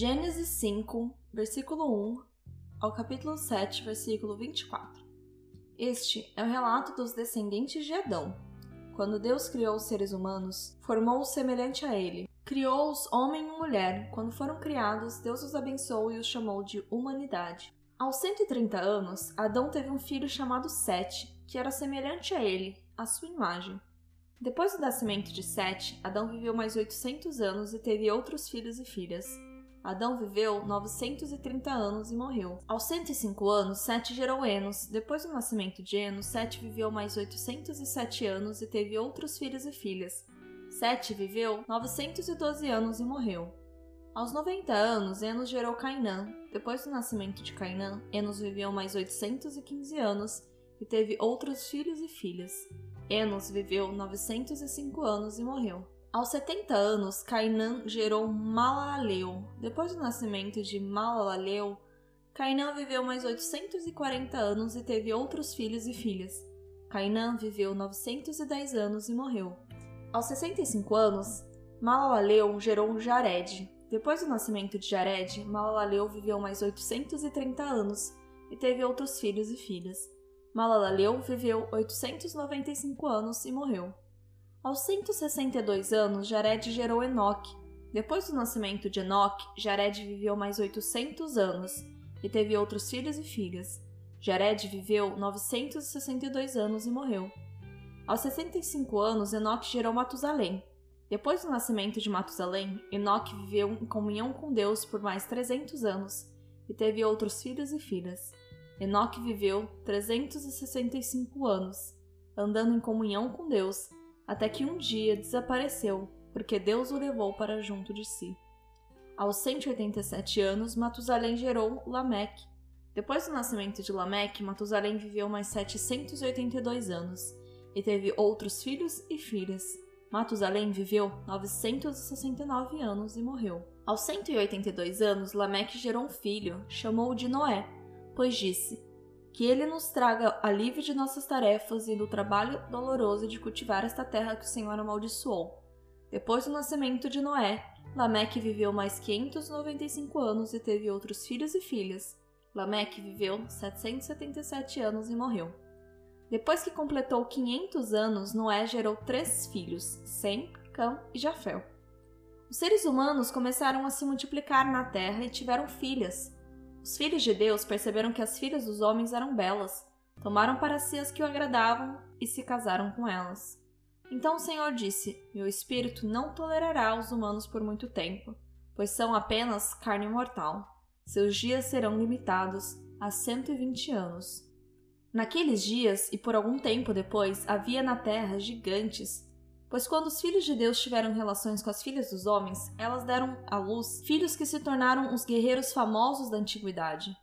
Gênesis 5, versículo 1 ao capítulo 7, versículo 24. Este é o relato dos descendentes de Adão. Quando Deus criou os seres humanos, formou-os semelhante a ele. Criou-os homem e mulher. Quando foram criados, Deus os abençoou e os chamou de humanidade. Aos 130 anos, Adão teve um filho chamado Sete, que era semelhante a ele, à sua imagem. Depois do nascimento de Sete, Adão viveu mais 800 anos e teve outros filhos e filhas. Adão viveu 930 anos e morreu. Aos 105 anos, Sete gerou Enos. Depois do nascimento de Enos, Sete viveu mais 807 anos e teve outros filhos e filhas. Sete viveu 912 anos e morreu. Aos 90 anos, Enos gerou Cainã. Depois do nascimento de Cainã, Enos viveu mais 815 anos e teve outros filhos e filhas. Enos viveu 905 anos e morreu. Aos 70 anos, Cainã gerou Malaleu. Depois do nascimento de Malaleu, Cainã viveu mais 840 anos e teve outros filhos e filhas. Cainã viveu 910 anos e morreu. Aos 65 anos, Malaleu gerou Jared. Depois do nascimento de Jared, Malaleu viveu mais 830 anos e teve outros filhos e filhas. Malaleu viveu 895 anos e morreu. Aos 162 anos, Jared gerou Enoque. Depois do nascimento de Enoque, Jared viveu mais 800 anos e teve outros filhos e filhas. Jared viveu 962 anos e morreu. Aos 65 anos, Enoque gerou Matusalém. Depois do nascimento de Matusalém, Enoque viveu em comunhão com Deus por mais 300 anos e teve outros filhos e filhas. Enoque viveu 365 anos, andando em comunhão com Deus, até que um dia desapareceu, porque Deus o levou para junto de si. Aos 187 anos, Matusalém gerou Lameque. Depois do nascimento de Lameque, Matusalém viveu mais 782 anos e teve outros filhos e filhas. Matusalém viveu 969 anos e morreu. Aos 182 anos, Lameque gerou um filho, chamou-o de Noé pois disse: Que ele nos traga alívio de nossas tarefas e do trabalho doloroso de cultivar esta terra que o Senhor amaldiçoou. Depois do nascimento de Noé, Lameque viveu mais 595 anos e teve outros filhos e filhas. Lameque viveu 777 anos e morreu. Depois que completou 500 anos, Noé gerou três filhos, Sem, Cã e Jafé. Os seres humanos começaram a se multiplicar na terra e tiveram filhas. Os filhos de Deus perceberam que as filhas dos homens eram belas, tomaram para si as que o agradavam e se casaram com elas. Então o Senhor disse: Meu espírito não tolerará os humanos por muito tempo, pois são apenas carne mortal. Seus dias serão limitados a 120 anos. Naqueles dias e por algum tempo depois havia na terra gigantes Pois quando os filhos de Deus tiveram relações com as filhas dos homens, elas deram à luz filhos que se tornaram os guerreiros famosos da antiguidade.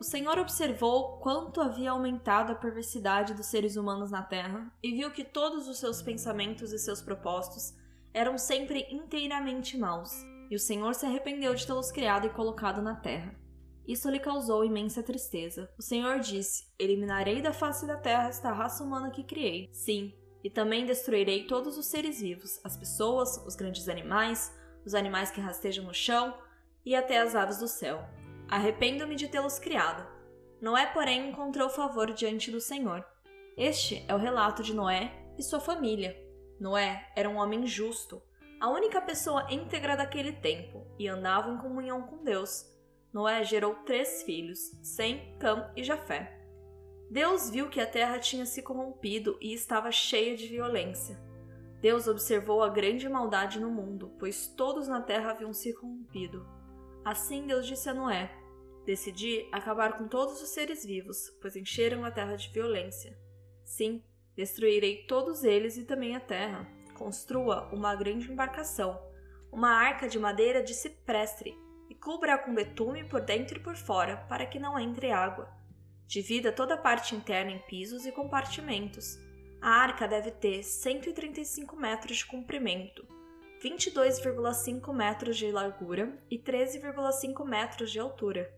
O Senhor observou quanto havia aumentado a perversidade dos seres humanos na terra e viu que todos os seus pensamentos e seus propósitos eram sempre inteiramente maus, e o Senhor se arrependeu de tê-los criado e colocado na terra. Isso lhe causou imensa tristeza. O Senhor disse: Eliminarei da face da terra esta raça humana que criei. Sim, e também destruirei todos os seres vivos, as pessoas, os grandes animais, os animais que rastejam no chão e até as aves do céu. Arrependo-me de tê-los criado. Noé, porém, encontrou favor diante do Senhor. Este é o relato de Noé e sua família. Noé era um homem justo, a única pessoa íntegra daquele tempo, e andava em comunhão com Deus. Noé gerou três filhos, Sem, Cam e Jafé. Deus viu que a terra tinha se corrompido e estava cheia de violência. Deus observou a grande maldade no mundo, pois todos na terra haviam se corrompido. Assim Deus disse a Noé: Decidi acabar com todos os seres vivos, pois encheram a terra de violência. Sim, destruirei todos eles e também a terra. Construa uma grande embarcação, uma arca de madeira de cipreste, e cubra-a com betume por dentro e por fora, para que não entre água. Divida toda a parte interna em pisos e compartimentos. A arca deve ter 135 metros de comprimento, 22,5 metros de largura e 13,5 metros de altura.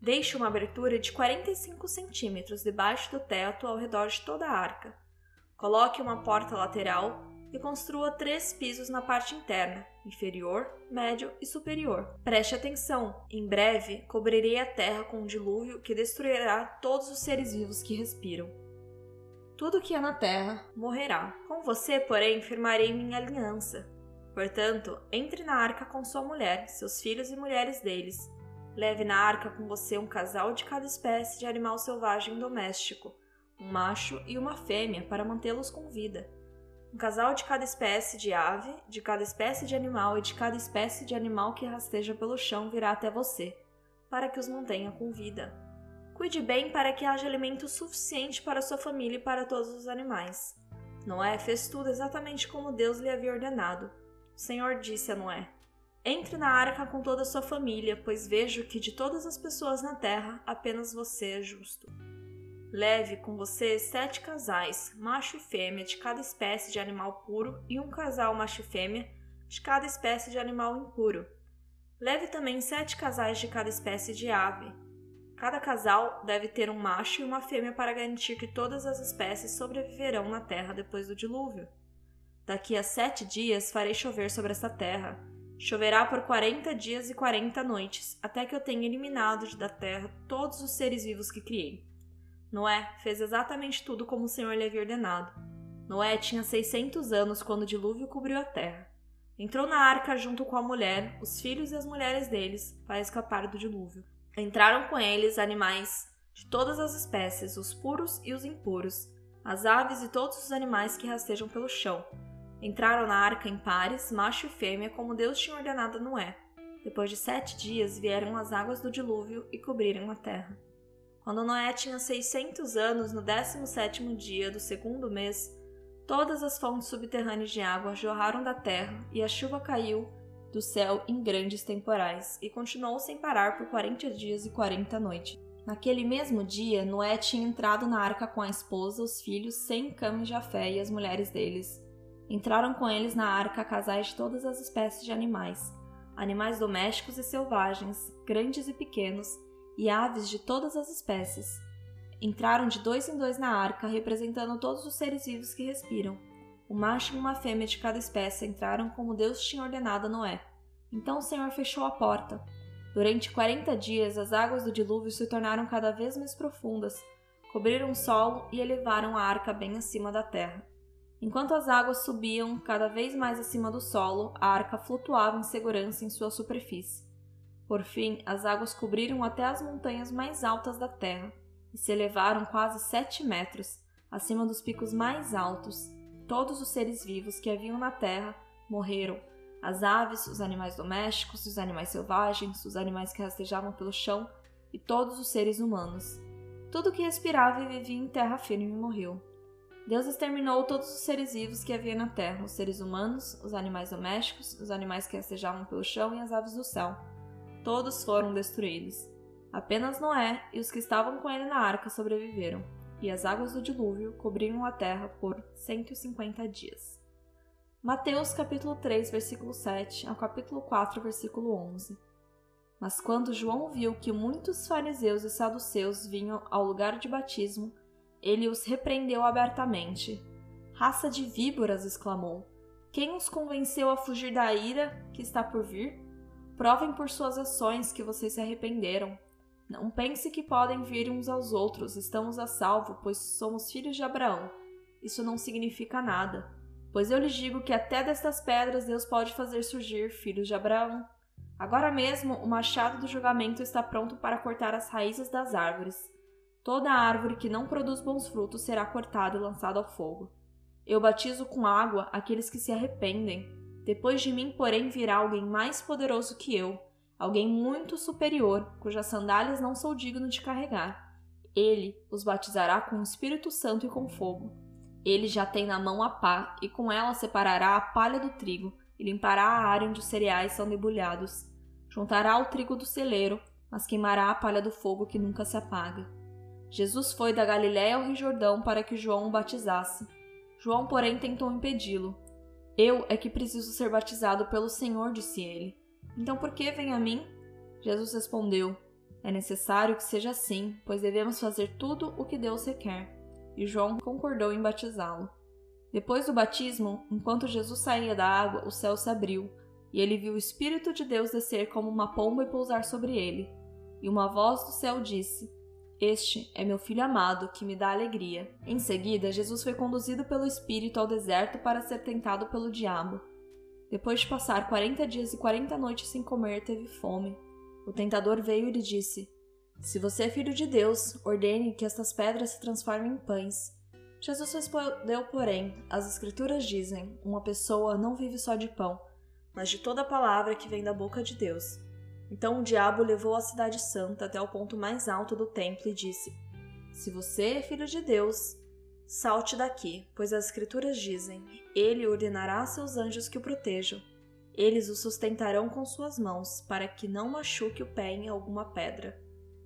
Deixe uma abertura de 45 centímetros debaixo do teto ao redor de toda a arca. Coloque uma porta lateral e construa três pisos na parte interna, inferior, médio e superior. Preste atenção: em breve cobrirei a terra com um dilúvio que destruirá todos os seres vivos que respiram. Tudo que há na terra morrerá. Com você, porém, firmarei minha aliança. Portanto, entre na arca com sua mulher, seus filhos e mulheres deles. Leve na arca com você um casal de cada espécie de animal selvagem doméstico, um macho e uma fêmea, para mantê-los com vida um casal de cada espécie de ave, de cada espécie de animal e de cada espécie de animal que rasteja pelo chão virá até você, para que os mantenha com vida. Cuide bem para que haja alimento suficiente para sua família e para todos os animais. Noé fez tudo exatamente como Deus lhe havia ordenado. O Senhor disse a Noé: Entre na arca com toda a sua família, pois vejo que de todas as pessoas na terra apenas você é justo. Leve com você sete casais, macho e fêmea, de cada espécie de animal puro, e um casal macho e fêmea, de cada espécie de animal impuro. Leve também sete casais de cada espécie de ave. Cada casal deve ter um macho e uma fêmea para garantir que todas as espécies sobreviverão na terra depois do dilúvio. Daqui a sete dias farei chover sobre esta terra. Choverá por quarenta dias e quarenta noites, até que eu tenha eliminado da terra todos os seres vivos que criei. Noé fez exatamente tudo como o Senhor lhe havia ordenado. Noé tinha 600 anos quando o dilúvio cobriu a terra. Entrou na arca junto com a mulher, os filhos e as mulheres deles, para escapar do dilúvio. Entraram com eles animais de todas as espécies, os puros e os impuros, as aves e todos os animais que rastejam pelo chão. Entraram na arca em pares, macho e fêmea, como Deus tinha ordenado a Noé. Depois de sete dias vieram as águas do dilúvio e cobriram a terra. Quando Noé tinha 600 anos, no 17º dia do segundo mês, todas as fontes subterrâneas de água jorraram da terra e a chuva caiu do céu em grandes temporais e continuou sem parar por 40 dias e 40 noites. Naquele mesmo dia, Noé tinha entrado na arca com a esposa, os filhos, Sem, Cam e Jafé e as mulheres deles. Entraram com eles na arca casais de todas as espécies de animais, animais domésticos e selvagens, grandes e pequenos, e aves de todas as espécies. Entraram de dois em dois na arca, representando todos os seres vivos que respiram. O macho e uma fêmea de cada espécie entraram como Deus tinha ordenado a Noé. Então o Senhor fechou a porta. Durante quarenta dias, as águas do dilúvio se tornaram cada vez mais profundas, cobriram o solo e elevaram a arca bem acima da terra. Enquanto as águas subiam cada vez mais acima do solo, a arca flutuava em segurança em sua superfície. Por fim, as águas cobriram até as montanhas mais altas da terra e se elevaram quase sete metros acima dos picos mais altos. Todos os seres vivos que haviam na terra morreram. As aves, os animais domésticos, os animais selvagens, os animais que rastejavam pelo chão e todos os seres humanos. Tudo que respirava e vivia em terra firme morreu. Deus exterminou todos os seres vivos que havia na terra, os seres humanos, os animais domésticos, os animais que rastejavam pelo chão e as aves do céu todos foram destruídos. Apenas Noé e os que estavam com ele na arca sobreviveram, e as águas do dilúvio cobriram a terra por 150 dias. Mateus capítulo 3, versículo 7 ao capítulo 4, versículo 11. Mas quando João viu que muitos fariseus e saduceus vinham ao lugar de batismo, ele os repreendeu abertamente. Raça de víboras! exclamou. Quem os convenceu a fugir da ira que está por vir? Provem por suas ações que vocês se arrependeram. Não pense que podem vir uns aos outros, estamos a salvo, pois somos filhos de Abraão. Isso não significa nada, pois eu lhes digo que até destas pedras Deus pode fazer surgir filhos de Abraão. Agora mesmo o machado do julgamento está pronto para cortar as raízes das árvores. Toda árvore que não produz bons frutos será cortada e lançada ao fogo. Eu batizo com água aqueles que se arrependem depois de mim, porém, virá alguém mais poderoso que eu, alguém muito superior, cujas sandálias não sou digno de carregar. Ele os batizará com o Espírito Santo e com fogo. Ele já tem na mão a pá, e com ela separará a palha do trigo, e limpará a área onde os cereais são debulhados. Juntará o trigo do celeiro, mas queimará a palha do fogo que nunca se apaga. Jesus foi da Galiléia ao Rio Jordão para que João o batizasse. João, porém, tentou impedi-lo. Eu é que preciso ser batizado pelo Senhor, disse ele. Então por que vem a mim? Jesus respondeu: É necessário que seja assim, pois devemos fazer tudo o que Deus requer. E João concordou em batizá-lo. Depois do batismo, enquanto Jesus saía da água, o céu se abriu, e ele viu o Espírito de Deus descer como uma pomba e pousar sobre ele. E uma voz do céu disse: Este é meu filho amado, que me dá alegria. Em seguida, Jesus foi conduzido pelo Espírito ao deserto para ser tentado pelo diabo. Depois de passar quarenta dias e quarenta noites sem comer, teve fome. O tentador veio e lhe disse: Se você é filho de Deus, ordene que estas pedras se transformem em pães. Jesus respondeu, porém: As Escrituras dizem: Uma pessoa não vive só de pão, mas de toda palavra que vem da boca de Deus. Então o diabo levou a cidade santa até o ponto mais alto do templo e disse: Se você é filho de Deus, salte daqui, pois as Escrituras dizem: Ele ordenará a seus anjos que o protejam. Eles o sustentarão com suas mãos, para que não machuque o pé em alguma pedra.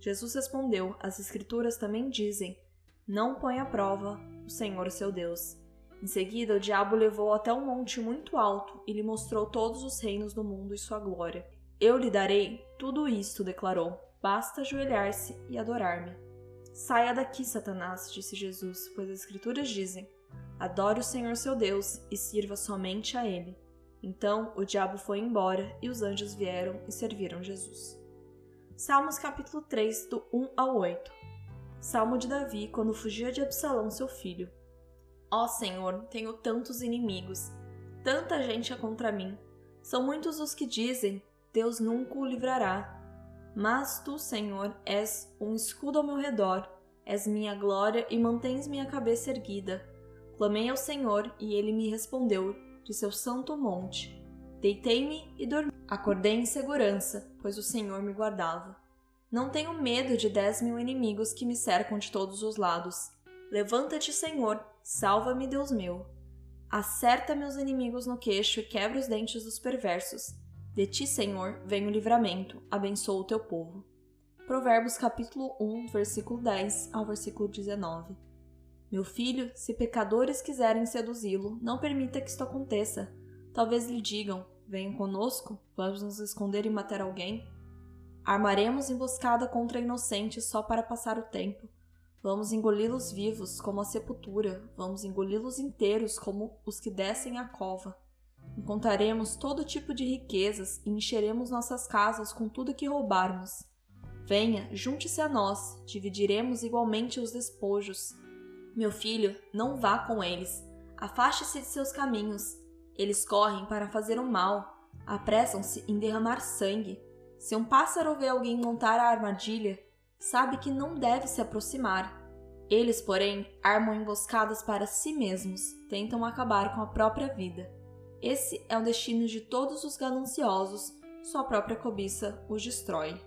Jesus respondeu: As Escrituras também dizem: Não põe à prova o Senhor seu Deus. Em seguida, o diabo levou até um monte muito alto e lhe mostrou todos os reinos do mundo e sua glória. Eu lhe darei tudo isto, declarou. Basta ajoelhar-se e adorar-me. Saia daqui, Satanás, disse Jesus, pois as Escrituras dizem: Adore o Senhor seu Deus e sirva somente a Ele. Então o diabo foi embora e os anjos vieram e serviram Jesus. Salmos capítulo 3, do 1 ao 8. Salmo de Davi quando fugia de Absalão, seu filho. Ó Senhor, tenho tantos inimigos, tanta gente é contra mim. São muitos os que dizem: Deus nunca o livrará. Mas tu, Senhor, és um escudo ao meu redor, és minha glória e mantens minha cabeça erguida. Clamei ao Senhor e ele me respondeu de seu santo monte. Deitei-me e dormi. Acordei em segurança, pois o Senhor me guardava. Não tenho medo de dez mil inimigos que me cercam de todos os lados. Levanta-te, Senhor, salva-me, Deus meu. Acerta meus inimigos no queixo e quebra os dentes dos perversos. De ti, Senhor, vem o livramento, abençoa o teu povo. Provérbios capítulo 1, versículo 10 ao versículo 19. Meu filho, se pecadores quiserem seduzi-lo, não permita que isto aconteça. Talvez lhe digam: Venha conosco, vamos nos esconder e matar alguém. Armaremos emboscada contra inocentes só para passar o tempo. Vamos engoli-los vivos, como a sepultura, vamos engoli-los inteiros, como os que descem a cova. Encontraremos todo tipo de riquezas e encheremos nossas casas com tudo que roubarmos. Venha, junte-se a nós, dividiremos igualmente os despojos. Meu filho, não vá com eles, afaste-se de seus caminhos. Eles correm para fazer o mal, apressam-se em derramar sangue. Se um pássaro vê alguém montar a armadilha, sabe que não deve se aproximar. Eles, porém, armam emboscadas para si mesmos, tentam acabar com a própria vida. Esse é o destino de todos os gananciosos, sua própria cobiça os destrói.